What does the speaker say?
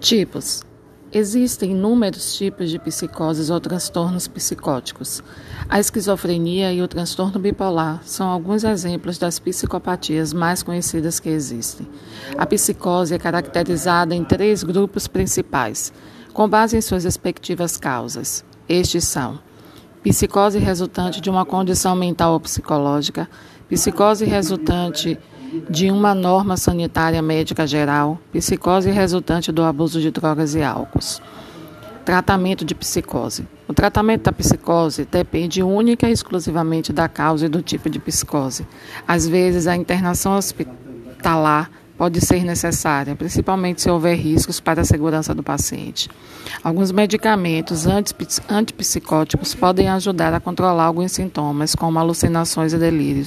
Tipos: Existem inúmeros tipos de psicoses ou transtornos psicóticos. A esquizofrenia e o transtorno bipolar são alguns exemplos das psicopatias mais conhecidas que existem. A psicose é caracterizada em três grupos principais, com base em suas respectivas causas. Estes são: psicose resultante de uma condição mental ou psicológica, psicose resultante de uma norma sanitária médica geral, psicose resultante do abuso de drogas e álcools. Tratamento de psicose. O tratamento da psicose depende única e exclusivamente da causa e do tipo de psicose. Às vezes, a internação hospitalar pode ser necessária, principalmente se houver riscos para a segurança do paciente. Alguns medicamentos antipsicóticos podem ajudar a controlar alguns sintomas, como alucinações e delírios.